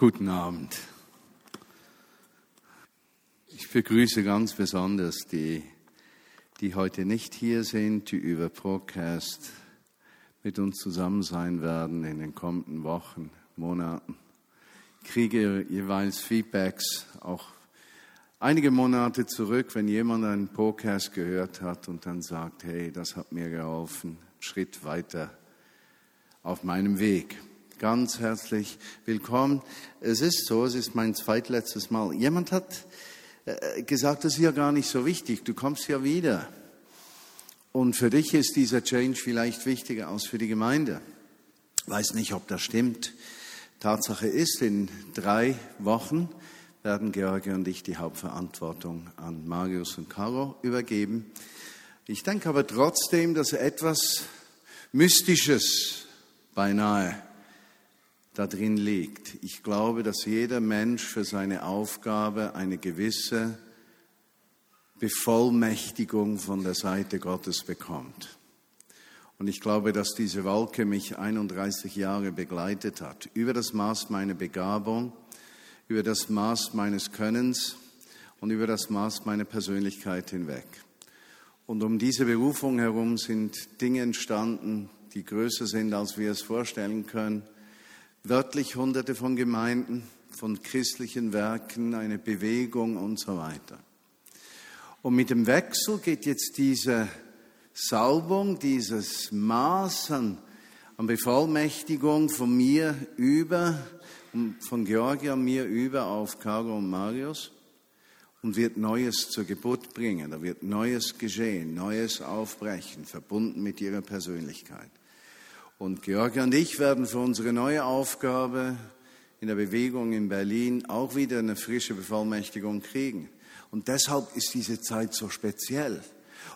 Guten Abend. Ich begrüße ganz besonders die, die heute nicht hier sind, die über Podcast mit uns zusammen sein werden in den kommenden Wochen, Monaten. Ich kriege jeweils Feedbacks, auch einige Monate zurück, wenn jemand einen Podcast gehört hat und dann sagt, hey, das hat mir geholfen, Schritt weiter auf meinem Weg ganz herzlich willkommen. Es ist so, es ist mein zweitletztes Mal. Jemand hat äh, gesagt, das ist ja gar nicht so wichtig, du kommst ja wieder. Und für dich ist dieser Change vielleicht wichtiger als für die Gemeinde. Weiß nicht, ob das stimmt. Tatsache ist, in drei Wochen werden George und ich die Hauptverantwortung an Marius und Caro übergeben. Ich denke aber trotzdem, dass etwas Mystisches beinahe da drin liegt. Ich glaube, dass jeder Mensch für seine Aufgabe eine gewisse Bevollmächtigung von der Seite Gottes bekommt. Und ich glaube, dass diese Wolke mich 31 Jahre begleitet hat, über das Maß meiner Begabung, über das Maß meines Könnens und über das Maß meiner Persönlichkeit hinweg. Und um diese Berufung herum sind Dinge entstanden, die größer sind, als wir es vorstellen können wörtlich hunderte von Gemeinden, von christlichen Werken, eine Bewegung und so weiter. Und mit dem Wechsel geht jetzt diese Salbung, dieses Maß an, an Bevollmächtigung von mir über, von Georgia mir über auf Caro und Marius und wird Neues zur Geburt bringen. Da wird Neues geschehen, Neues aufbrechen, verbunden mit ihrer Persönlichkeit. Und Georgia und ich werden für unsere neue Aufgabe in der Bewegung in Berlin auch wieder eine frische Bevollmächtigung kriegen. Und deshalb ist diese Zeit so speziell.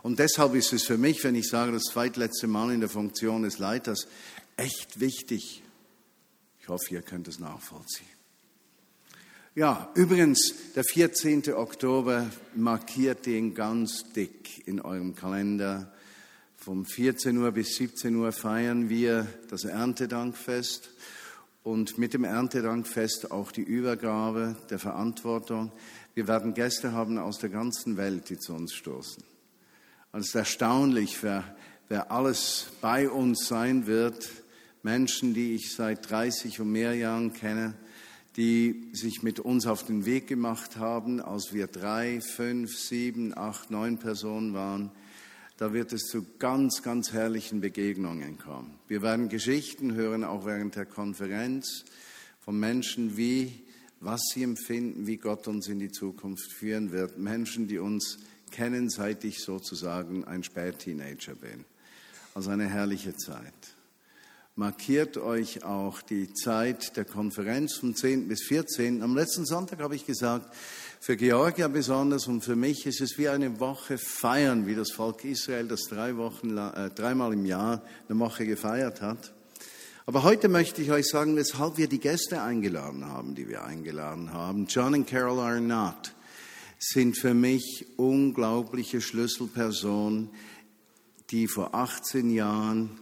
Und deshalb ist es für mich, wenn ich sage, das zweitletzte Mal in der Funktion des Leiters, echt wichtig. Ich hoffe, ihr könnt es nachvollziehen. Ja, übrigens, der 14. Oktober markiert den ganz dick in eurem Kalender. Vom 14 Uhr bis 17 Uhr feiern wir das Erntedankfest und mit dem Erntedankfest auch die Übergabe der Verantwortung. Wir werden Gäste haben aus der ganzen Welt, die zu uns stoßen. Und es ist erstaunlich, wer, wer alles bei uns sein wird. Menschen, die ich seit 30 und mehr Jahren kenne, die sich mit uns auf den Weg gemacht haben, als wir drei, fünf, sieben, acht, neun Personen waren da wird es zu ganz, ganz herrlichen Begegnungen kommen. Wir werden Geschichten hören, auch während der Konferenz, von Menschen, wie, was sie empfinden, wie Gott uns in die Zukunft führen wird. Menschen, die uns kennen, seit ich sozusagen ein Spätteenager bin. Also eine herrliche Zeit. Markiert euch auch die Zeit der Konferenz vom 10. bis 14. Am letzten Sonntag habe ich gesagt, für Georgia besonders und für mich ist es wie eine Woche feiern, wie das Volk Israel das drei Wochen, äh, dreimal im Jahr eine Woche gefeiert hat. Aber heute möchte ich euch sagen, weshalb wir die Gäste eingeladen haben, die wir eingeladen haben. John und Carol Arnott sind für mich unglaubliche Schlüsselpersonen, die vor 18 Jahren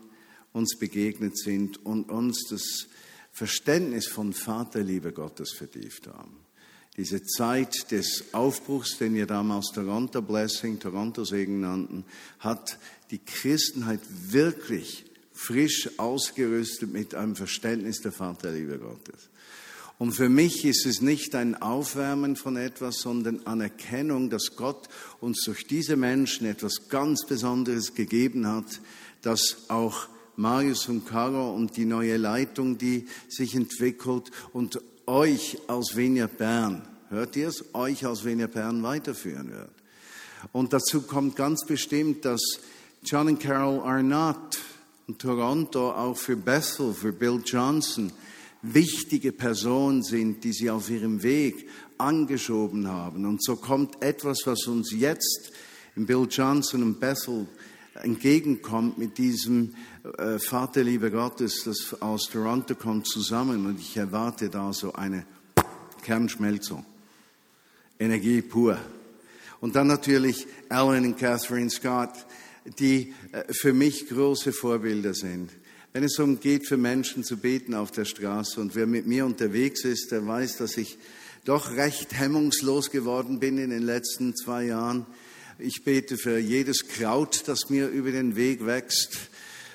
uns begegnet sind und uns das Verständnis von Vaterliebe Gottes vertieft haben diese Zeit des Aufbruchs, den wir damals Toronto Blessing, Toronto Segen nannten, hat die Christenheit wirklich frisch ausgerüstet mit einem Verständnis der Vaterliebe Gottes. Und für mich ist es nicht ein Aufwärmen von etwas, sondern Anerkennung, dass Gott uns durch diese Menschen etwas ganz Besonderes gegeben hat, dass auch Marius und Caro und die neue Leitung, die sich entwickelt und euch als Venia Bern hört ihr es, euch als Wiener Bern weiterführen wird. Und dazu kommt ganz bestimmt, dass John und Carol Arnott in Toronto auch für Bethel, für Bill Johnson wichtige Personen sind, die sie auf ihrem Weg angeschoben haben. Und so kommt etwas, was uns jetzt in Bill Johnson und Bethel entgegenkommt mit diesem äh, Vaterliebe Gottes, das aus Toronto kommt, zusammen. Und ich erwarte da so eine Kernschmelzung. Energie pur. Und dann natürlich Alan und Catherine Scott, die äh, für mich große Vorbilder sind. wenn es darum geht, für Menschen zu beten auf der Straße. Und wer mit mir unterwegs ist, der weiß, dass ich doch recht hemmungslos geworden bin in den letzten zwei Jahren. Ich bete für jedes Kraut, das mir über den Weg wächst,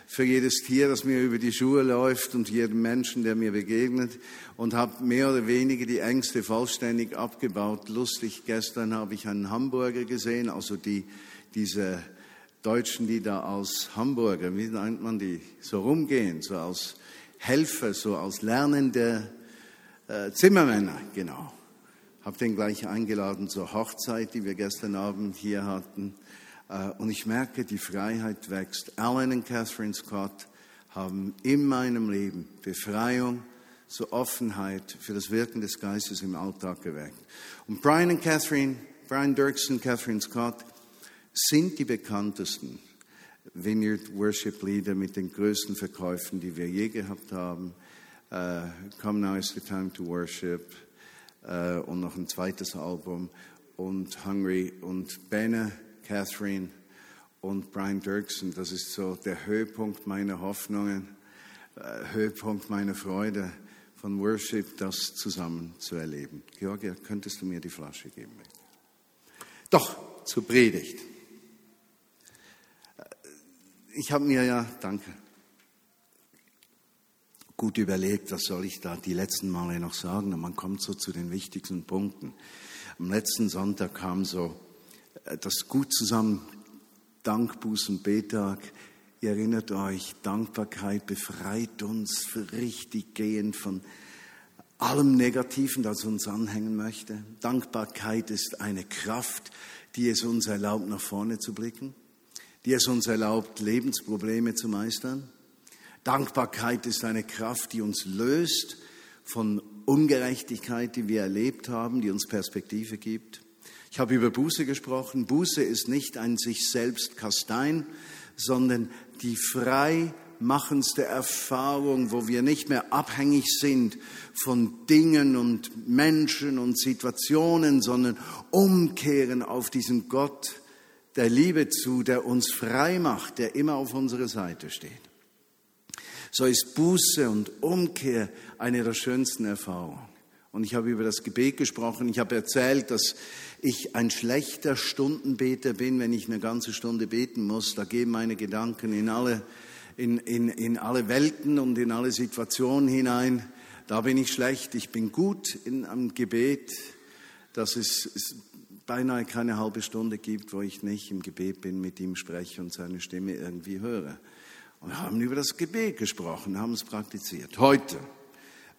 für jedes Tier, das mir über die Schuhe läuft und jeden Menschen, der mir begegnet und habe mehr oder weniger die Ängste vollständig abgebaut. Lustig, gestern habe ich einen Hamburger gesehen, also die, diese Deutschen, die da als Hamburger, wie nennt man die, so rumgehen, so als Helfer, so als lernende äh, Zimmermänner, genau. Habe den gleich eingeladen zur Hochzeit, die wir gestern Abend hier hatten. Äh, und ich merke, die Freiheit wächst. Alan und Catherine Scott haben in meinem Leben Befreiung, so Offenheit für das Wirken des Geistes im Alltag geweckt. Und Brian und Catherine, Brian Dirksen, Catherine Scott, sind die bekanntesten Vineyard Worship Lieder mit den größten Verkäufen, die wir je gehabt haben. Uh, Come Now is the Time to Worship uh, und noch ein zweites Album und Hungry und Benne, Catherine und Brian Dirksen. Das ist so der Höhepunkt meiner Hoffnungen, uh, Höhepunkt meiner Freude von Worship, das zusammen zu erleben. Georgia, könntest du mir die Flasche geben? Doch, zur Predigt ich habe mir ja, danke, gut überlegt, was soll ich da die letzten Male noch sagen. Und man kommt so zu den wichtigsten Punkten. Am letzten Sonntag kam so äh, das gut zusammen, Dankbuß und Betag. Ihr erinnert euch, Dankbarkeit befreit uns richtig gehend von allem Negativen, das uns anhängen möchte. Dankbarkeit ist eine Kraft, die es uns erlaubt, nach vorne zu blicken die es uns erlaubt, Lebensprobleme zu meistern. Dankbarkeit ist eine Kraft, die uns löst von Ungerechtigkeit, die wir erlebt haben, die uns Perspektive gibt. Ich habe über Buße gesprochen. Buße ist nicht ein sich selbst Kastein, sondern die freimachendste Erfahrung, wo wir nicht mehr abhängig sind von Dingen und Menschen und Situationen, sondern umkehren auf diesen Gott, der Liebe zu, der uns frei macht, der immer auf unserer Seite steht. So ist Buße und Umkehr eine der schönsten Erfahrungen. Und ich habe über das Gebet gesprochen. Ich habe erzählt, dass ich ein schlechter Stundenbeter bin, wenn ich eine ganze Stunde beten muss. Da gehen meine Gedanken in alle, in, in, in alle Welten und in alle Situationen hinein. Da bin ich schlecht. Ich bin gut in einem Gebet. Das ist, ist beinahe keine halbe Stunde gibt, wo ich nicht im Gebet bin, mit ihm spreche und seine Stimme irgendwie höre. Und wir haben über das Gebet gesprochen, haben es praktiziert. Heute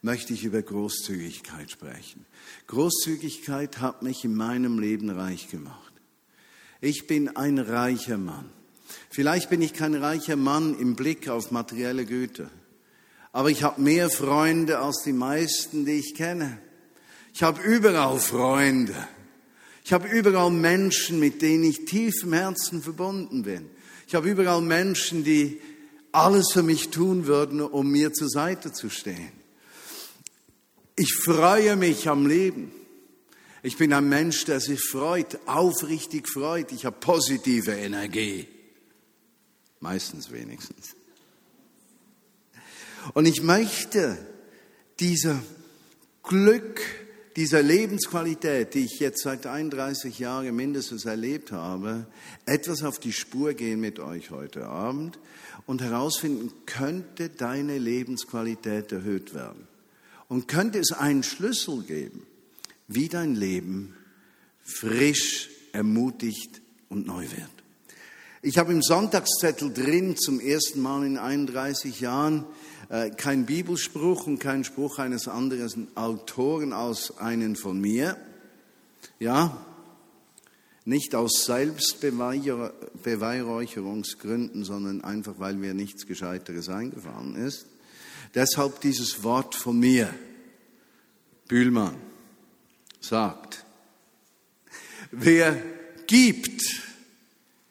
möchte ich über Großzügigkeit sprechen. Großzügigkeit hat mich in meinem Leben reich gemacht. Ich bin ein reicher Mann. Vielleicht bin ich kein reicher Mann im Blick auf materielle Güter, aber ich habe mehr Freunde als die meisten, die ich kenne. Ich habe überall Freunde. Ich habe überall Menschen, mit denen ich tief im Herzen verbunden bin. Ich habe überall Menschen, die alles für mich tun würden, um mir zur Seite zu stehen. Ich freue mich am Leben. Ich bin ein Mensch, der sich freut, aufrichtig freut. Ich habe positive Energie. Meistens wenigstens. Und ich möchte dieser Glück, dieser Lebensqualität, die ich jetzt seit 31 Jahren mindestens erlebt habe, etwas auf die Spur gehen mit euch heute Abend und herausfinden, könnte deine Lebensqualität erhöht werden? Und könnte es einen Schlüssel geben, wie dein Leben frisch, ermutigt und neu wird? Ich habe im Sonntagszettel drin zum ersten Mal in 31 Jahren kein Bibelspruch und kein Spruch eines anderen Autoren als einen von mir. Ja, nicht aus Selbstbeweihräucherungsgründen, sondern einfach, weil mir nichts Gescheiteres eingefallen ist. Deshalb dieses Wort von mir. Bühlmann sagt, wer gibt,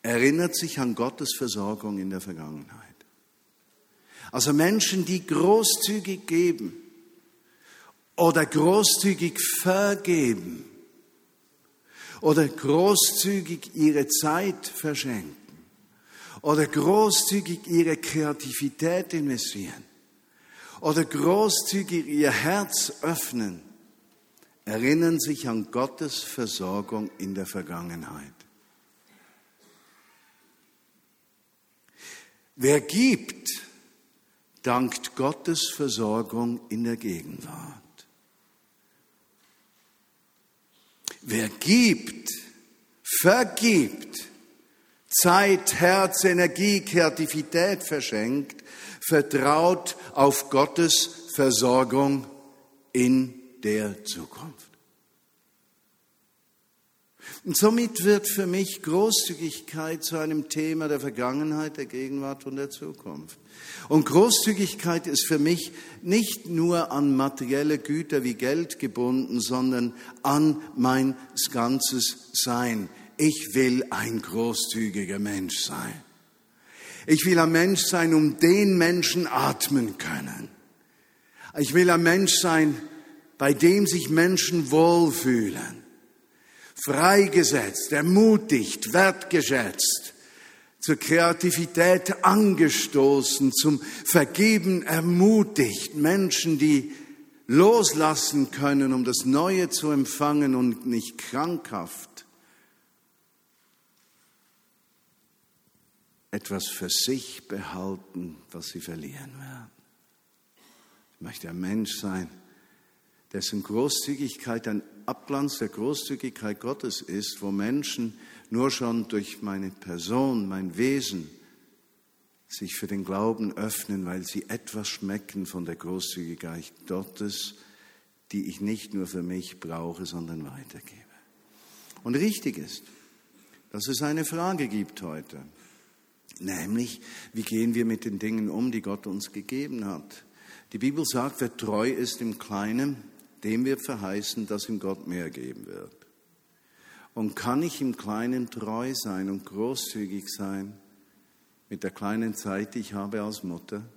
erinnert sich an Gottes Versorgung in der Vergangenheit. Also Menschen, die großzügig geben oder großzügig vergeben oder großzügig ihre Zeit verschenken oder großzügig ihre Kreativität investieren oder großzügig ihr Herz öffnen, erinnern sich an Gottes Versorgung in der Vergangenheit. Wer gibt, dankt Gottes Versorgung in der Gegenwart. Wer gibt, vergibt, Zeit, Herz, Energie, Kreativität verschenkt, vertraut auf Gottes Versorgung in der Zukunft. Und somit wird für mich Großzügigkeit zu einem Thema der Vergangenheit, der Gegenwart und der Zukunft. Und Großzügigkeit ist für mich nicht nur an materielle Güter wie Geld gebunden, sondern an mein ganzes Sein. Ich will ein großzügiger Mensch sein. Ich will ein Mensch sein, um den Menschen atmen können. Ich will ein Mensch sein, bei dem sich Menschen wohlfühlen freigesetzt, ermutigt, wertgeschätzt, zur Kreativität angestoßen, zum Vergeben ermutigt, Menschen, die loslassen können, um das Neue zu empfangen und nicht krankhaft etwas für sich behalten, was sie verlieren werden. Ich möchte ein Mensch sein, dessen Großzügigkeit ein Abglanz der Großzügigkeit Gottes ist, wo Menschen nur schon durch meine Person, mein Wesen sich für den Glauben öffnen, weil sie etwas schmecken von der Großzügigkeit Gottes, die ich nicht nur für mich brauche, sondern weitergebe. Und richtig ist, dass es eine Frage gibt heute, nämlich, wie gehen wir mit den Dingen um, die Gott uns gegeben hat? Die Bibel sagt, wer treu ist im Kleinen, dem wird verheißen, dass ihm Gott mehr geben wird. Und kann ich im Kleinen treu sein und großzügig sein mit der kleinen Zeit, die ich habe als Mutter?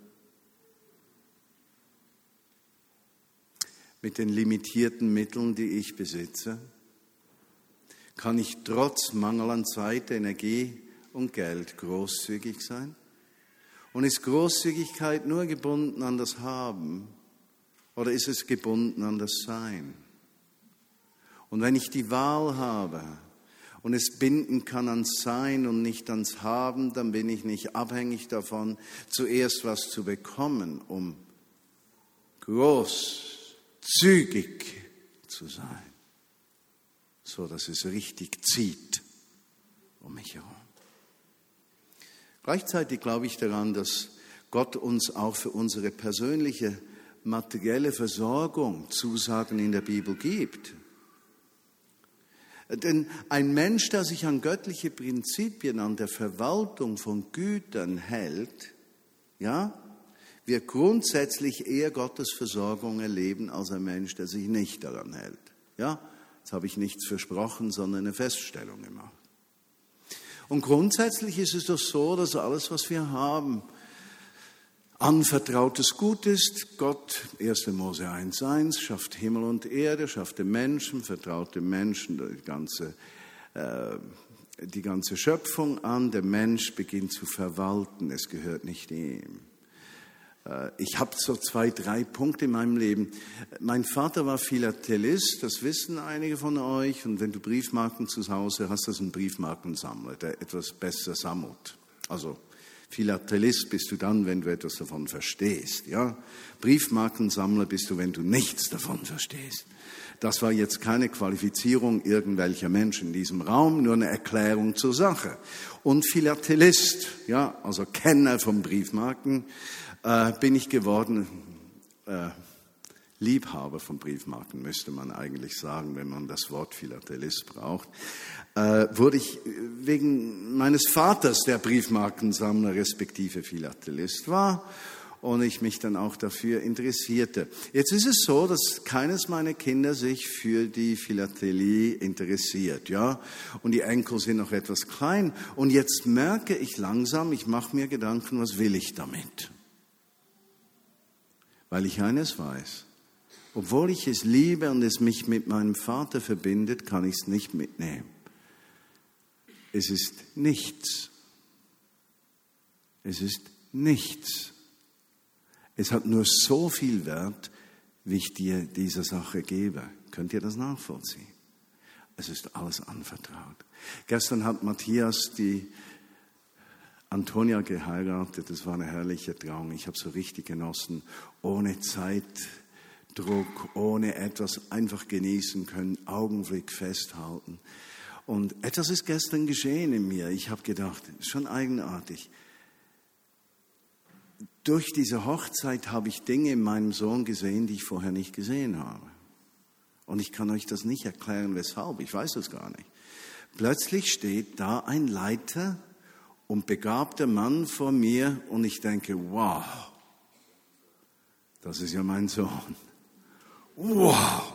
Mit den limitierten Mitteln, die ich besitze? Kann ich trotz Mangel an Zeit, Energie und Geld großzügig sein? Und ist Großzügigkeit nur gebunden an das Haben oder ist es gebunden an das Sein? Und wenn ich die Wahl habe und es binden kann ans Sein und nicht ans Haben, dann bin ich nicht abhängig davon, zuerst was zu bekommen, um großzügig zu sein, so dass es richtig zieht um mich herum. Gleichzeitig glaube ich daran, dass Gott uns auch für unsere persönliche materielle Versorgung Zusagen in der Bibel gibt. Denn ein Mensch, der sich an göttliche Prinzipien, an der Verwaltung von Gütern hält, ja, wird grundsätzlich eher Gottes Versorgung erleben als ein Mensch, der sich nicht daran hält. Ja, jetzt habe ich nichts versprochen, sondern eine Feststellung gemacht. Und grundsätzlich ist es doch so, dass alles, was wir haben, anvertrautes Gut ist. Gott, 1. Mose 1.1, schafft Himmel und Erde, schafft den Menschen, vertraut dem Menschen die ganze, äh, die ganze Schöpfung an. Der Mensch beginnt zu verwalten, es gehört nicht ihm. Äh, ich habe so zwei, drei Punkte in meinem Leben. Mein Vater war Philatelist, das wissen einige von euch. Und wenn du Briefmarken zu Hause hast, das ist ein Briefmarkensammler, der etwas besser sammelt. Also Philatelist bist du dann, wenn du etwas davon verstehst. Ja? Briefmarkensammler bist du, wenn du nichts davon verstehst. Das war jetzt keine Qualifizierung irgendwelcher Menschen in diesem Raum, nur eine Erklärung zur Sache. Und Philatelist, ja, also Kenner von Briefmarken, äh, bin ich geworden. Äh, Liebhaber von Briefmarken, müsste man eigentlich sagen, wenn man das Wort Philatelist braucht, äh, wurde ich wegen meines Vaters, der Briefmarkensammler respektive Philatelist war, und ich mich dann auch dafür interessierte. Jetzt ist es so, dass keines meiner Kinder sich für die Philatelie interessiert, ja, und die Enkel sind noch etwas klein. Und jetzt merke ich langsam, ich mache mir Gedanken, was will ich damit? Weil ich eines weiß. Obwohl ich es liebe und es mich mit meinem Vater verbindet, kann ich es nicht mitnehmen. Es ist nichts. Es ist nichts. Es hat nur so viel Wert, wie ich dir diese Sache gebe. Könnt ihr das nachvollziehen? Es ist alles anvertraut. Gestern hat Matthias die Antonia geheiratet. Das war eine herrliche Trauung. Ich habe so richtig genossen, ohne Zeitdruck, ohne etwas einfach genießen können, Augenblick festhalten. Und etwas ist gestern geschehen in mir. Ich habe gedacht, schon eigenartig. Durch diese Hochzeit habe ich Dinge in meinem Sohn gesehen, die ich vorher nicht gesehen habe. Und ich kann euch das nicht erklären, weshalb. Ich weiß das gar nicht. Plötzlich steht da ein Leiter und begabter Mann vor mir und ich denke, wow, das ist ja mein Sohn. Wow.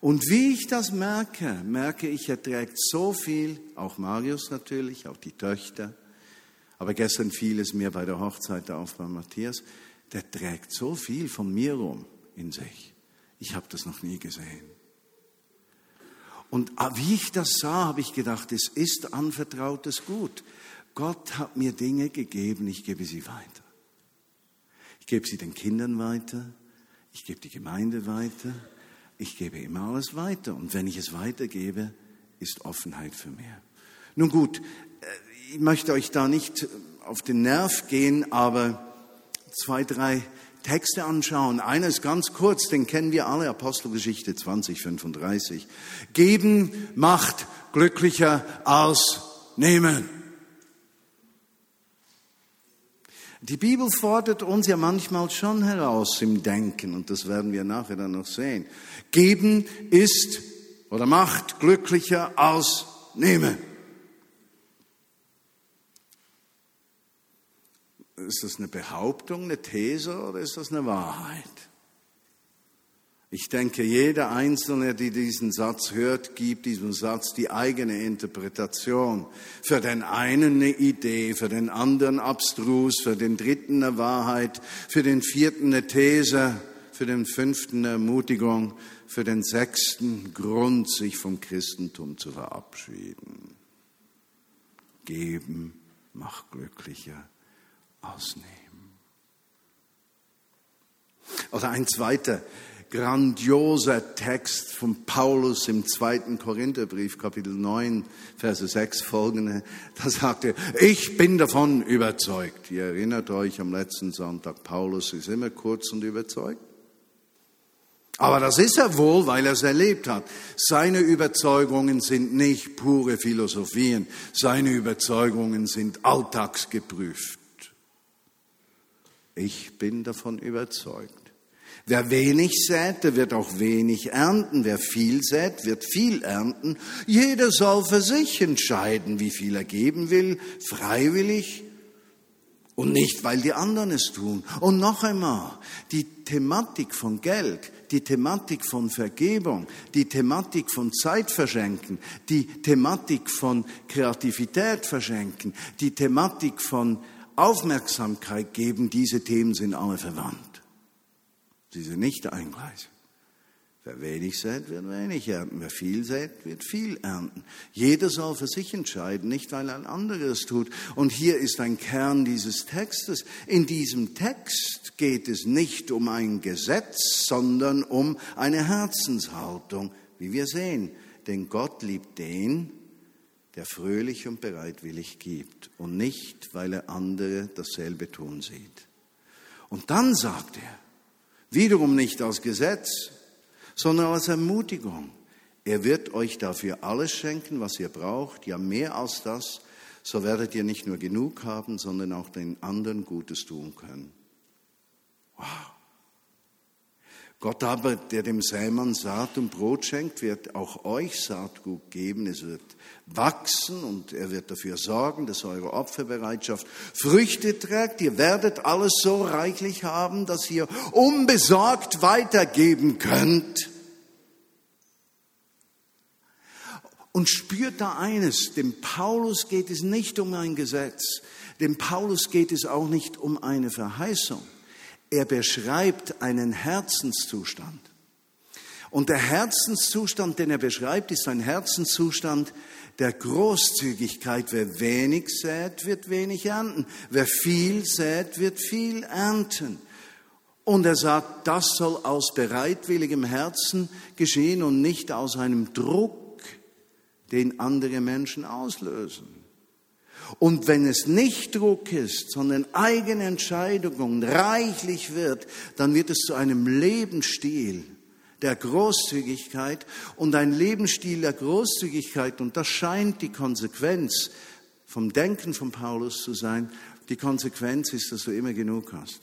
Und wie ich das merke, merke ich, er trägt so viel, auch Marius natürlich, auch die Töchter, aber gestern fiel es mir bei der Hochzeit auf bei Matthias, der trägt so viel von mir rum in sich. Ich habe das noch nie gesehen. Und ah, wie ich das sah, habe ich gedacht, es ist anvertrautes Gut. Gott hat mir Dinge gegeben, ich gebe sie weiter. Ich gebe sie den Kindern weiter, ich gebe die Gemeinde weiter, ich gebe immer alles weiter. Und wenn ich es weitergebe, ist Offenheit für mehr. Nun gut, äh, ich möchte euch da nicht auf den Nerv gehen, aber zwei, drei Texte anschauen. Einer ist ganz kurz, den kennen wir alle, Apostelgeschichte 2035. Geben macht glücklicher als nehmen. Die Bibel fordert uns ja manchmal schon heraus im Denken, und das werden wir nachher dann noch sehen. Geben ist oder macht glücklicher als nehmen. Ist das eine Behauptung, eine These oder ist das eine Wahrheit? Ich denke, jeder Einzelne, der diesen Satz hört, gibt diesem Satz die eigene Interpretation. Für den einen eine Idee, für den anderen abstrus, für den dritten eine Wahrheit, für den vierten eine These, für den fünften eine Ermutigung, für den sechsten Grund, sich vom Christentum zu verabschieden. Geben macht glücklicher ausnehmen. Oder ein zweiter grandioser Text von Paulus im zweiten Korintherbrief, Kapitel 9, Verse 6 folgende. Da sagt er, ich bin davon überzeugt. Ihr erinnert euch am letzten Sonntag, Paulus ist immer kurz und überzeugt. Aber das ist er wohl, weil er es erlebt hat. Seine Überzeugungen sind nicht pure Philosophien, seine Überzeugungen sind alltagsgeprüft. Ich bin davon überzeugt. Wer wenig sät, der wird auch wenig ernten. Wer viel sät, wird viel ernten. Jeder soll für sich entscheiden, wie viel er geben will, freiwillig und nicht, weil die anderen es tun. Und noch einmal, die Thematik von Geld, die Thematik von Vergebung, die Thematik von Zeit verschenken, die Thematik von Kreativität verschenken, die Thematik von Aufmerksamkeit geben, diese Themen sind alle verwandt. Sie sind nicht eingleisig. Wer wenig sät, wird wenig ernten. Wer viel sät, wird viel ernten. Jeder soll für sich entscheiden, nicht weil ein anderes tut. Und hier ist ein Kern dieses Textes. In diesem Text geht es nicht um ein Gesetz, sondern um eine Herzenshaltung, wie wir sehen. Denn Gott liebt den, der fröhlich und bereitwillig gibt und nicht, weil er andere dasselbe tun sieht. Und dann sagt er, wiederum nicht als Gesetz, sondern als Ermutigung, er wird euch dafür alles schenken, was ihr braucht, ja mehr als das, so werdet ihr nicht nur genug haben, sondern auch den anderen Gutes tun können. Wow. Gott aber, der dem Sämann Saat und Brot schenkt, wird auch euch Saatgut geben. Es wird wachsen und er wird dafür sorgen, dass eure Opferbereitschaft Früchte trägt. Ihr werdet alles so reichlich haben, dass ihr unbesorgt weitergeben könnt. Und spürt da eines, dem Paulus geht es nicht um ein Gesetz, dem Paulus geht es auch nicht um eine Verheißung. Er beschreibt einen Herzenszustand. Und der Herzenszustand, den er beschreibt, ist ein Herzenszustand der Großzügigkeit. Wer wenig sät, wird wenig ernten. Wer viel sät, wird viel ernten. Und er sagt, das soll aus bereitwilligem Herzen geschehen und nicht aus einem Druck, den andere Menschen auslösen. Und wenn es nicht Druck ist, sondern eigene Entscheidungen reichlich wird, dann wird es zu einem Lebensstil der Großzügigkeit und ein Lebensstil der Großzügigkeit. Und das scheint die Konsequenz vom Denken von Paulus zu sein. Die Konsequenz ist, dass du immer genug hast.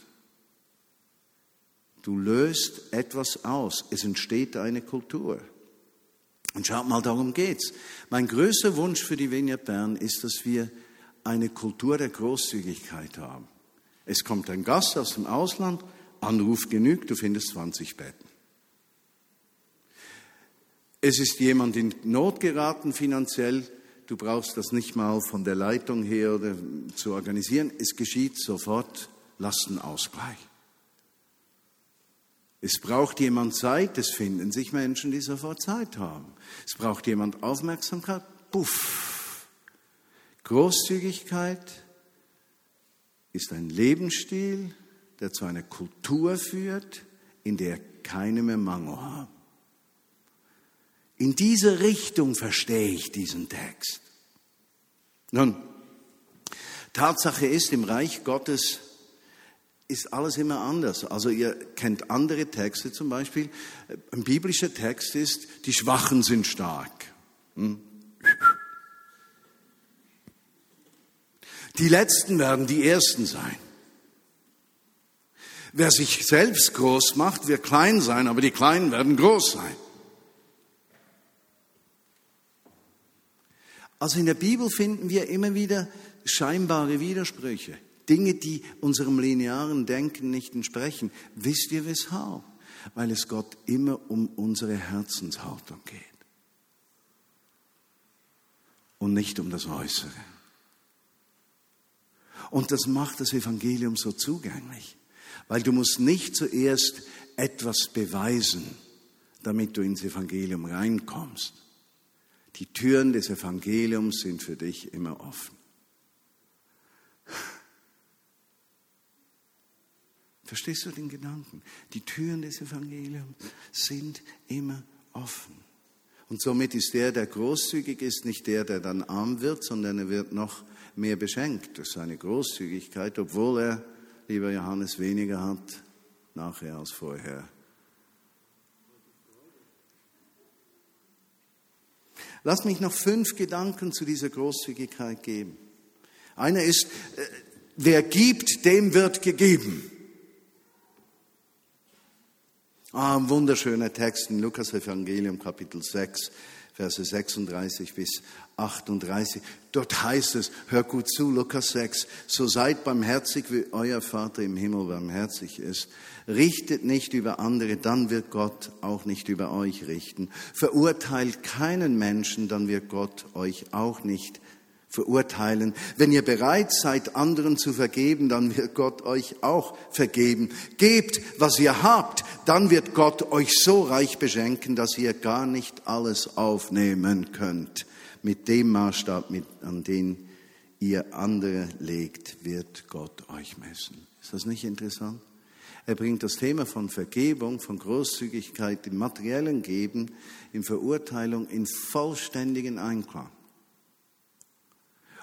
Du löst etwas aus. Es entsteht eine Kultur. Und schaut mal, darum geht's. Mein größter Wunsch für die Vineyard Bern ist, dass wir eine Kultur der Großzügigkeit haben. Es kommt ein Gast aus dem Ausland, Anruf genügt, du findest 20 Betten. Es ist jemand in Not geraten finanziell, du brauchst das nicht mal von der Leitung her oder zu organisieren, es geschieht sofort Lastenausgleich. Es braucht jemand Zeit, es finden sich Menschen, die sofort Zeit haben. Es braucht jemand Aufmerksamkeit, puff, Großzügigkeit ist ein Lebensstil, der zu einer Kultur führt, in der keine mehr Mangel haben. In diese Richtung verstehe ich diesen Text. Nun, Tatsache ist, im Reich Gottes ist alles immer anders. Also ihr kennt andere Texte zum Beispiel. Ein biblischer Text ist, die Schwachen sind stark. Hm? Die Letzten werden die Ersten sein. Wer sich selbst groß macht, wird klein sein, aber die Kleinen werden groß sein. Also in der Bibel finden wir immer wieder scheinbare Widersprüche, Dinge, die unserem linearen Denken nicht entsprechen. Wisst ihr weshalb? Weil es Gott immer um unsere Herzenshaltung geht und nicht um das Äußere. Und das macht das Evangelium so zugänglich, weil du musst nicht zuerst etwas beweisen, damit du ins Evangelium reinkommst. Die Türen des Evangeliums sind für dich immer offen. Verstehst du den Gedanken? Die Türen des Evangeliums sind immer offen. Und somit ist der, der großzügig ist, nicht der, der dann arm wird, sondern er wird noch mehr beschenkt durch seine Großzügigkeit, obwohl er, lieber Johannes, weniger hat nachher als vorher. Lass mich noch fünf Gedanken zu dieser Großzügigkeit geben. Einer ist, äh, wer gibt, dem wird gegeben. Ah, ein wunderschöner Text in Lukas Evangelium Kapitel 6, Verse 36 bis 38. Dort heißt es, hör gut zu, Lukas 6, so seid barmherzig, wie euer Vater im Himmel barmherzig ist. Richtet nicht über andere, dann wird Gott auch nicht über euch richten. Verurteilt keinen Menschen, dann wird Gott euch auch nicht verurteilen. Wenn ihr bereit seid, anderen zu vergeben, dann wird Gott euch auch vergeben. Gebt, was ihr habt, dann wird Gott euch so reich beschenken, dass ihr gar nicht alles aufnehmen könnt. Mit dem Maßstab, mit, an den ihr andere legt, wird Gott euch messen. Ist das nicht interessant? Er bringt das Thema von Vergebung, von Großzügigkeit, im materiellen Geben, in Verurteilung in vollständigen Einklang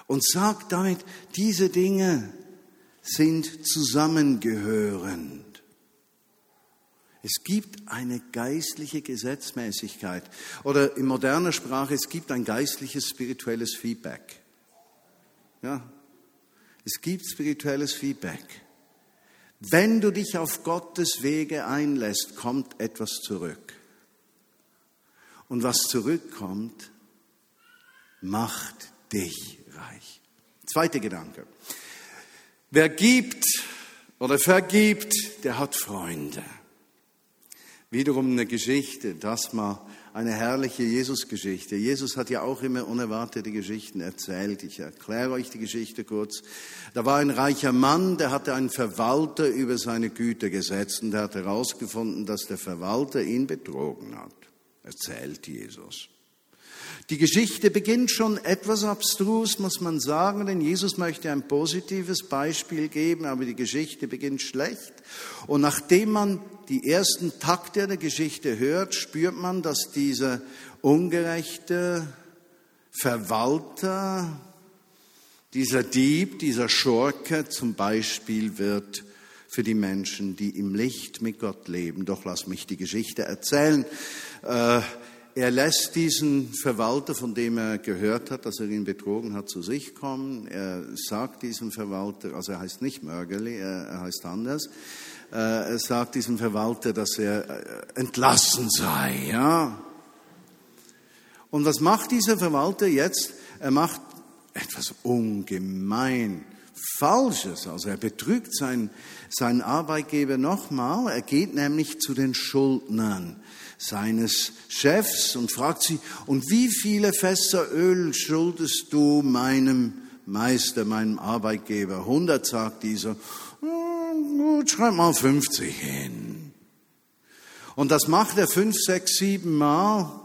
und sagt damit, diese Dinge sind zusammengehörend. Es gibt eine geistliche Gesetzmäßigkeit oder in moderner Sprache, es gibt ein geistliches spirituelles Feedback. Ja, es gibt spirituelles Feedback. Wenn du dich auf Gottes Wege einlässt, kommt etwas zurück. Und was zurückkommt, macht dich reich. Zweiter Gedanke. Wer gibt oder vergibt, der hat Freunde. Wiederum eine Geschichte, das mal eine herrliche Jesus-Geschichte. Jesus hat ja auch immer unerwartete Geschichten erzählt. Ich erkläre euch die Geschichte kurz. Da war ein reicher Mann, der hatte einen Verwalter über seine Güter gesetzt und der hat herausgefunden, dass der Verwalter ihn betrogen hat. Erzählt Jesus. Die Geschichte beginnt schon etwas abstrus, muss man sagen, denn Jesus möchte ein positives Beispiel geben, aber die Geschichte beginnt schlecht. Und nachdem man die ersten Takte der Geschichte hört, spürt man, dass dieser ungerechte Verwalter, dieser Dieb, dieser Schurke zum Beispiel wird für die Menschen, die im Licht mit Gott leben. Doch lass mich die Geschichte erzählen. Äh, er lässt diesen Verwalter, von dem er gehört hat, dass er ihn betrogen hat, zu sich kommen. Er sagt diesem Verwalter, also er heißt nicht Mörgeli, er, heißt anders. Äh, er sagt diesem Verwalter, dass er äh, entlassen sei, ja. Und was macht dieser Verwalter jetzt? Er macht etwas ungemein Falsches. Also er betrügt seinen, seinen Arbeitgeber nochmal. Er geht nämlich zu den Schuldnern seines Chefs und fragt sie, und wie viele Fässer Öl schuldest du meinem Meister, meinem Arbeitgeber? 100, sagt dieser. Gut, schreib mal 50 hin. Und das macht er fünf, sechs, sieben Mal,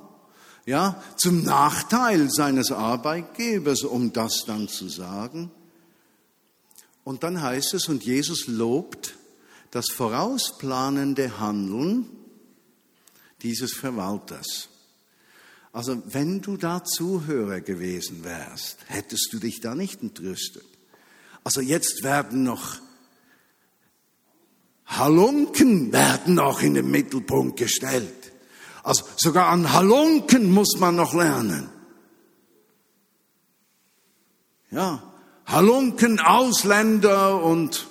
ja, zum Nachteil seines Arbeitgebers, um das dann zu sagen. Und dann heißt es, und Jesus lobt das vorausplanende Handeln dieses Verwalters. Also wenn du da Zuhörer gewesen wärst, hättest du dich da nicht entrüstet. Also jetzt werden noch Halunken werden noch in den Mittelpunkt gestellt. Also sogar an Halunken muss man noch lernen. Ja, Halunken, Ausländer und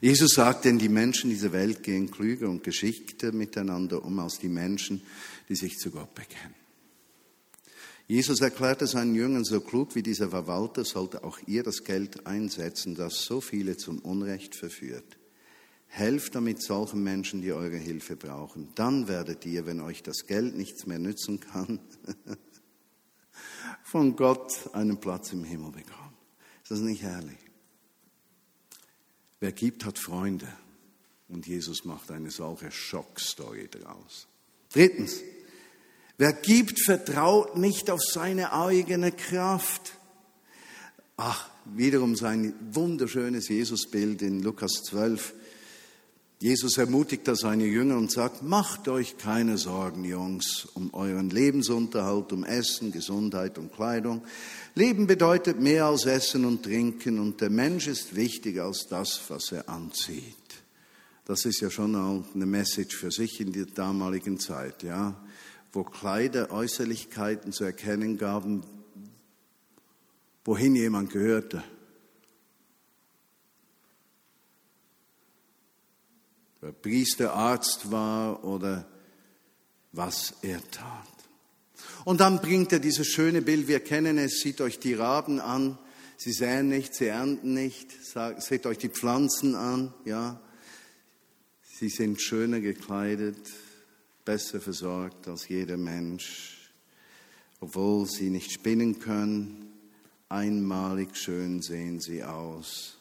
Jesus sagt, denn die Menschen dieser Welt gehen klüger und geschickter miteinander um als die Menschen, die sich zu Gott bekennen. Jesus erklärte seinen Jüngern, so klug wie dieser Verwalter sollte auch ihr das Geld einsetzen, das so viele zum Unrecht verführt. Helft damit solchen Menschen, die eure Hilfe brauchen. Dann werdet ihr, wenn euch das Geld nichts mehr nützen kann, von Gott einen Platz im Himmel bekommen. Ist das nicht herrlich? Wer gibt, hat Freunde. Und Jesus macht eine solche Schockstory daraus. Drittens, wer gibt, vertraut nicht auf seine eigene Kraft. Ach, wiederum sein wunderschönes Jesusbild in Lukas 12. Jesus ermutigt da seine Jünger und sagt, macht euch keine Sorgen, Jungs, um euren Lebensunterhalt, um Essen, Gesundheit und Kleidung. Leben bedeutet mehr als Essen und Trinken und der Mensch ist wichtiger als das, was er anzieht. Das ist ja schon eine Message für sich in der damaligen Zeit, ja, wo Kleider Äußerlichkeiten zu erkennen gaben, wohin jemand gehörte. Wer Priester, Arzt war oder was er tat. Und dann bringt er dieses schöne Bild, wir kennen es, sieht euch die Raben an, sie säen nicht, sie ernten nicht, seht euch die Pflanzen an, ja. Sie sind schöner gekleidet, besser versorgt als jeder Mensch, obwohl sie nicht spinnen können, einmalig schön sehen sie aus.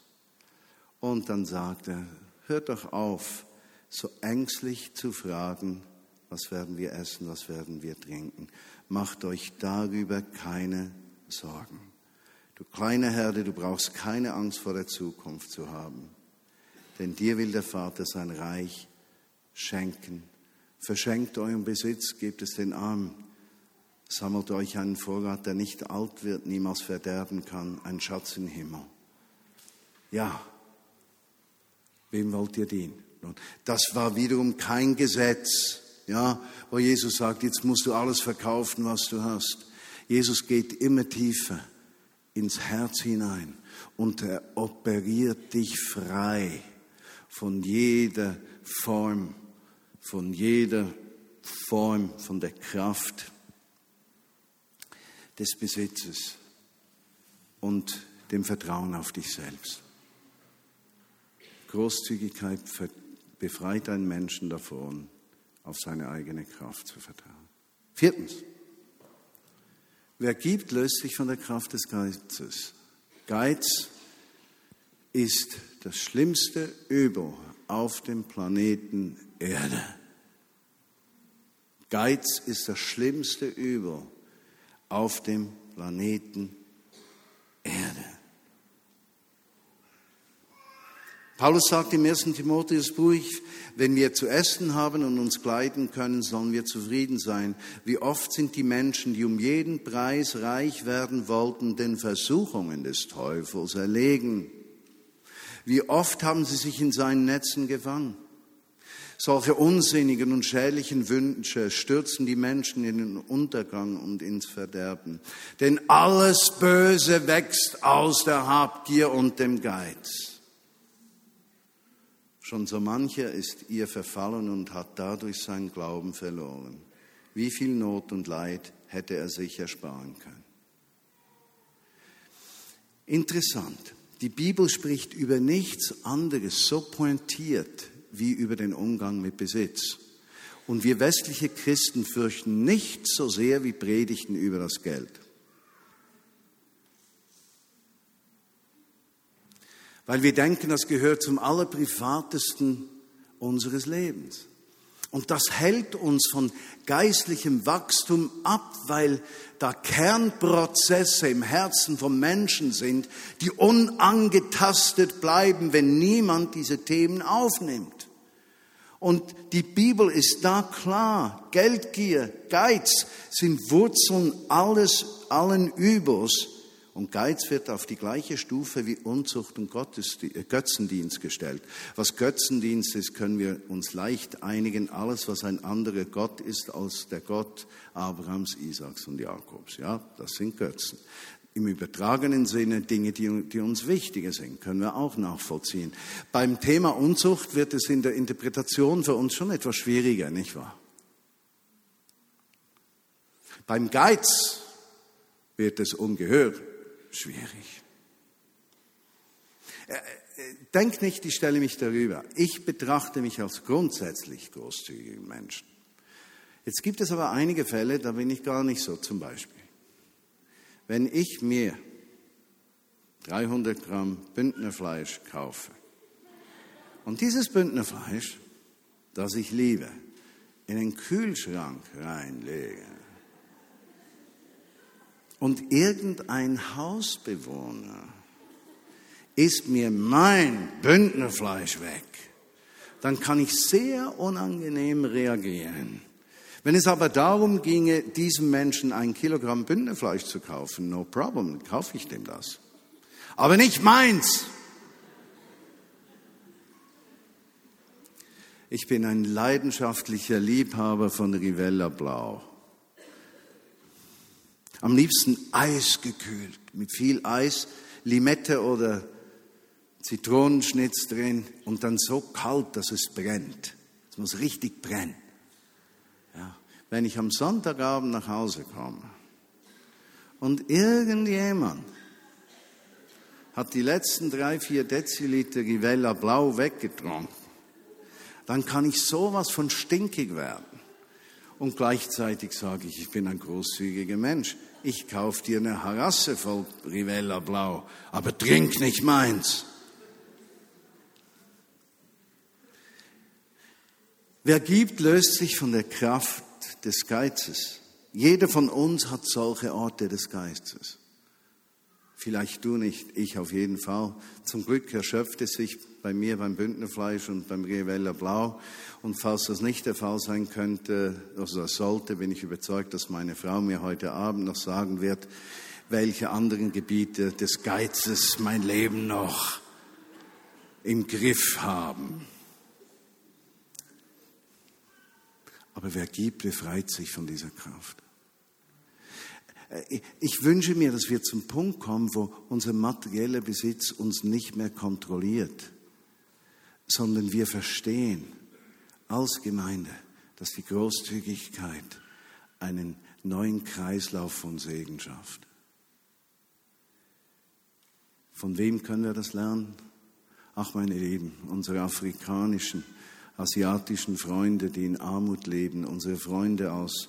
Und dann sagt er, hört doch auf, so ängstlich zu fragen, was werden wir essen, was werden wir trinken. Macht euch darüber keine Sorgen. Du kleine Herde, du brauchst keine Angst vor der Zukunft zu haben. Denn dir will der Vater sein Reich schenken. Verschenkt euren Besitz, gebt es den Armen. Sammelt euch einen Vorrat, der nicht alt wird, niemals verderben kann, ein Schatz im Himmel. Ja, wem wollt ihr dienen? Das war wiederum kein Gesetz ja, wo Jesus sagt, jetzt musst du alles verkaufen, was du hast. Jesus geht immer tiefer ins Herz hinein und er operiert dich frei von jeder Form, von jeder Form von der Kraft des Besitzes und dem Vertrauen auf dich selbst. Großzügigkeit befreit einen Menschen davon, auf seine eigene Kraft zu vertrauen. Viertens. Wer gibt, löst sich von der Kraft des Geizes. Geiz ist das schlimmste Übel auf dem Planeten Erde. Geiz ist das schlimmste Übel auf dem Planeten Erde. Paulus sagt im 1. Timotheusbuch, wenn wir zu essen haben und uns kleiden können, sollen wir zufrieden sein. Wie oft sind die Menschen, die um jeden Preis reich werden wollten, den Versuchungen des Teufels erlegen. Wie oft haben sie sich in seinen Netzen gefangen. Solche unsinnigen und schädlichen Wünsche stürzen die Menschen in den Untergang und ins Verderben. Denn alles Böse wächst aus der Habgier und dem Geiz. Schon so mancher ist ihr verfallen und hat dadurch seinen Glauben verloren. Wie viel Not und Leid hätte er sich ersparen können. Interessant, die Bibel spricht über nichts anderes so pointiert wie über den Umgang mit Besitz. Und wir westliche Christen fürchten nicht so sehr wie Predigten über das Geld. weil wir denken, das gehört zum Allerprivatesten unseres Lebens. Und das hält uns von geistlichem Wachstum ab, weil da Kernprozesse im Herzen von Menschen sind, die unangetastet bleiben, wenn niemand diese Themen aufnimmt. Und die Bibel ist da klar. Geldgier, Geiz sind Wurzeln alles, allen Übels. Und Geiz wird auf die gleiche Stufe wie Unzucht und äh, Götzendienst gestellt. Was Götzendienst ist, können wir uns leicht einigen. Alles, was ein anderer Gott ist als der Gott Abrahams, Isaaks und Jakobs. Ja, das sind Götzen. Im übertragenen Sinne Dinge, die, die uns wichtiger sind, können wir auch nachvollziehen. Beim Thema Unzucht wird es in der Interpretation für uns schon etwas schwieriger, nicht wahr? Beim Geiz wird es ungehör schwierig. Äh, äh, denk nicht, ich stelle mich darüber. Ich betrachte mich als grundsätzlich großzügigen Menschen. Jetzt gibt es aber einige Fälle, da bin ich gar nicht so zum Beispiel. Wenn ich mir 300 Gramm Bündnerfleisch kaufe und dieses Bündnerfleisch, das ich liebe, in den Kühlschrank reinlege, und irgendein Hausbewohner isst mir mein Bündnerfleisch weg, dann kann ich sehr unangenehm reagieren. Wenn es aber darum ginge, diesem Menschen ein Kilogramm Bündnerfleisch zu kaufen, no problem, kaufe ich dem das. Aber nicht meins. Ich bin ein leidenschaftlicher Liebhaber von Rivella Blau. Am liebsten eisgekühlt, mit viel Eis, Limette oder Zitronenschnitz drin und dann so kalt, dass es brennt. Es muss richtig brennen. Wenn ich am Sonntagabend nach Hause komme und irgendjemand hat die letzten drei, vier Deziliter Rivella Blau weggetrunken, dann kann ich sowas von stinkig werden. Und gleichzeitig sage ich, ich bin ein großzügiger Mensch ich kauf dir eine Harasse voll Rivella Blau, aber trink nicht meins. Wer gibt, löst sich von der Kraft des Geizes. Jeder von uns hat solche Orte des Geistes. Vielleicht du nicht, ich auf jeden Fall. Zum Glück erschöpft es sich bei mir beim Bündnerfleisch und beim Rivella Blau. Und falls das nicht der Fall sein könnte, also das sollte, bin ich überzeugt, dass meine Frau mir heute Abend noch sagen wird, welche anderen Gebiete des Geizes mein Leben noch im Griff haben. Aber wer gibt, befreit sich von dieser Kraft. Äh, ich wünsche mir, dass wir zum Punkt kommen, wo unser materieller Besitz uns nicht mehr kontrolliert, sondern wir verstehen als Gemeinde, dass die Großzügigkeit einen neuen Kreislauf von Segenschaft. Von wem können wir das lernen? Ach, meine Lieben, unsere afrikanischen, asiatischen Freunde, die in Armut leben, unsere Freunde aus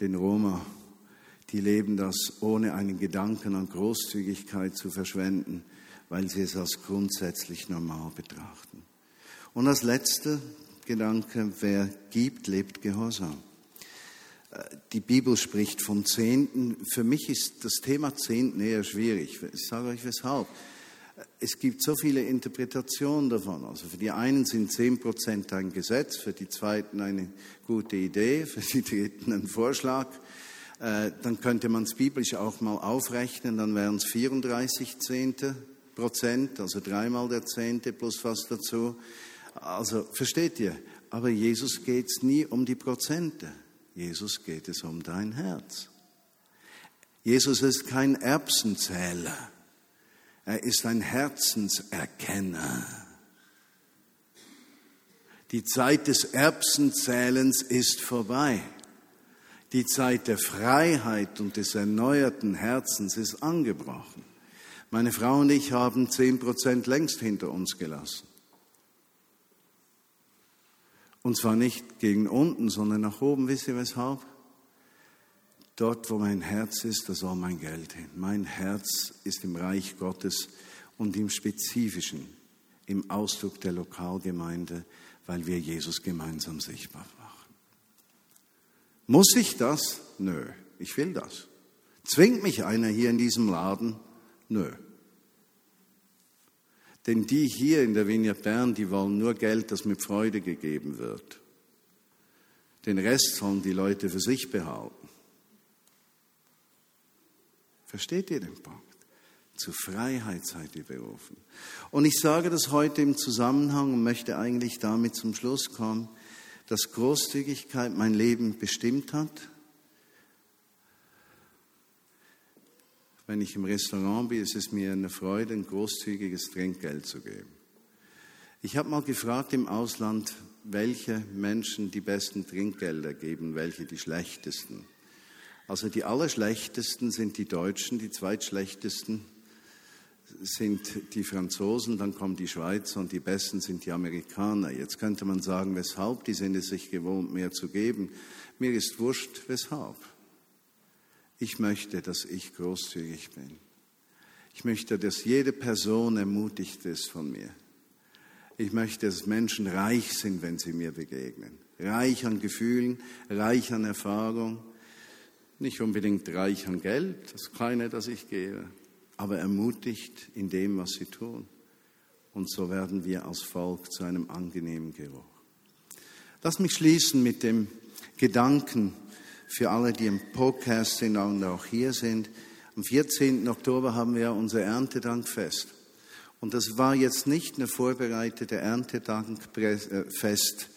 den Roma, die leben das ohne einen Gedanken an Großzügigkeit zu verschwenden, weil sie es als grundsätzlich normal betrachten. Und als letzter Gedanke, wer gibt, lebt Gehorsam. Die Bibel spricht von Zehnten. Für mich ist das Thema Zehnten eher schwierig. Ich sage euch weshalb. Es gibt so viele Interpretationen davon. Also für die einen sind zehn Prozent ein Gesetz, für die zweiten eine gute Idee, für die dritten ein Vorschlag. Äh, dann könnte man es biblisch auch mal aufrechnen, dann wären es 34 Zehnte Prozent, also dreimal der Zehnte plus was dazu. Also versteht ihr? Aber Jesus geht es nie um die Prozente. Jesus geht es um dein Herz. Jesus ist kein Erbsenzähler. Er ist ein Herzenserkenner. Die Zeit des Erbsenzählens ist vorbei. Die Zeit der Freiheit und des erneuerten Herzens ist angebrochen. Meine Frau und ich haben zehn Prozent längst hinter uns gelassen. Und zwar nicht gegen unten, sondern nach oben. Wisst ihr weshalb? Dort, wo mein Herz ist, da soll mein Geld hin. Mein Herz ist im Reich Gottes und im Spezifischen, im Ausdruck der Lokalgemeinde, weil wir Jesus gemeinsam sichtbar machen. Muss ich das? Nö, ich will das. Zwingt mich einer hier in diesem Laden? Nö. Denn die hier in der Vignette Bern, die wollen nur Geld, das mit Freude gegeben wird. Den Rest sollen die Leute für sich behalten. Versteht ihr den Punkt? Zur Freiheit seid ihr berufen. Und ich sage das heute im Zusammenhang und möchte eigentlich damit zum Schluss kommen, dass Großzügigkeit mein Leben bestimmt hat, wenn ich im Restaurant bin, ist es mir eine Freude, ein großzügiges Trinkgeld zu geben. Ich habe mal gefragt im Ausland, welche Menschen die besten Trinkgelder geben, welche die schlechtesten. Also die allerschlechtesten sind die Deutschen, die zweitschlechtesten sind die Franzosen, dann kommen die Schweizer und die besten sind die Amerikaner. Jetzt könnte man sagen, weshalb, die sind es sich gewohnt, mehr zu geben. Mir ist wurscht, weshalb. Ich möchte, dass ich großzügig bin. Ich möchte, dass jede Person ermutigt ist von mir. Ich möchte, dass Menschen reich sind, wenn sie mir begegnen. Reich an Gefühlen, reich an Erfahrung. Nicht unbedingt reich an Geld, das Kleine, das ich gebe, aber ermutigt in dem, was sie tun. Und so werden wir als Volk zu einem angenehmen Geruch. Lass mich schließen mit dem Gedanken, für alle, die im Podcast sind und auch hier sind. Am 14. Oktober haben wir unser Erntedankfest. Und das war jetzt nicht eine vorbereitete Erntedankfest,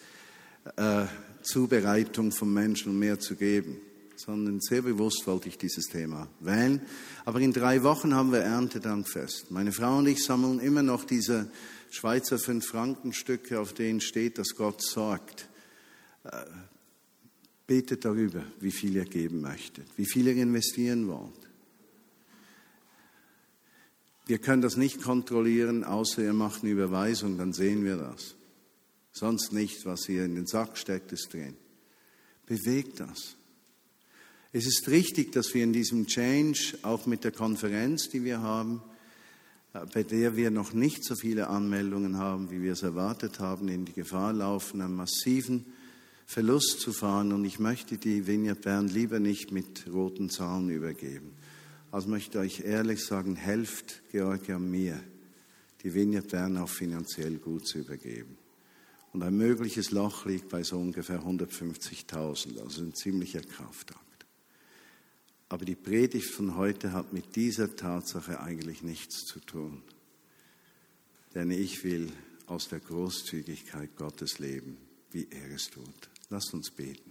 äh, Zubereitung von Menschen, um mehr zu geben, sondern sehr bewusst wollte ich dieses Thema wählen. Aber in drei Wochen haben wir Erntedankfest. Meine Frau und ich sammeln immer noch diese Schweizer Fünf-Franken-Stücke, auf denen steht, dass Gott sorgt. Äh, Betet darüber, wie viel ihr geben möchtet, wie viel ihr investieren wollt. Wir können das nicht kontrollieren, außer ihr macht eine Überweisung, dann sehen wir das. Sonst nicht, was ihr in den Sack steckt, ist drin. Bewegt das. Es ist richtig, dass wir in diesem Change, auch mit der Konferenz, die wir haben, äh, bei der wir noch nicht so viele Anmeldungen haben, wie wir es erwartet haben, in die Gefahr laufen, einen massiven Verlust zu fahren und ich möchte die Vineyard Bern lieber nicht mit roten Zahlen übergeben. Also möchte ich euch ehrlich sagen, helft Georgia mir, die Vineyard Bern auch finanziell gut zu übergeben. Und ein mögliches Loch liegt bei so ungefähr 150.000, also ein ziemlicher Kraftakt. Aber die Predigt von heute hat mit dieser Tatsache eigentlich nichts zu tun. Denn ich will aus der Großzügigkeit Gottes leben, wie er es tut. Lasst uns beten.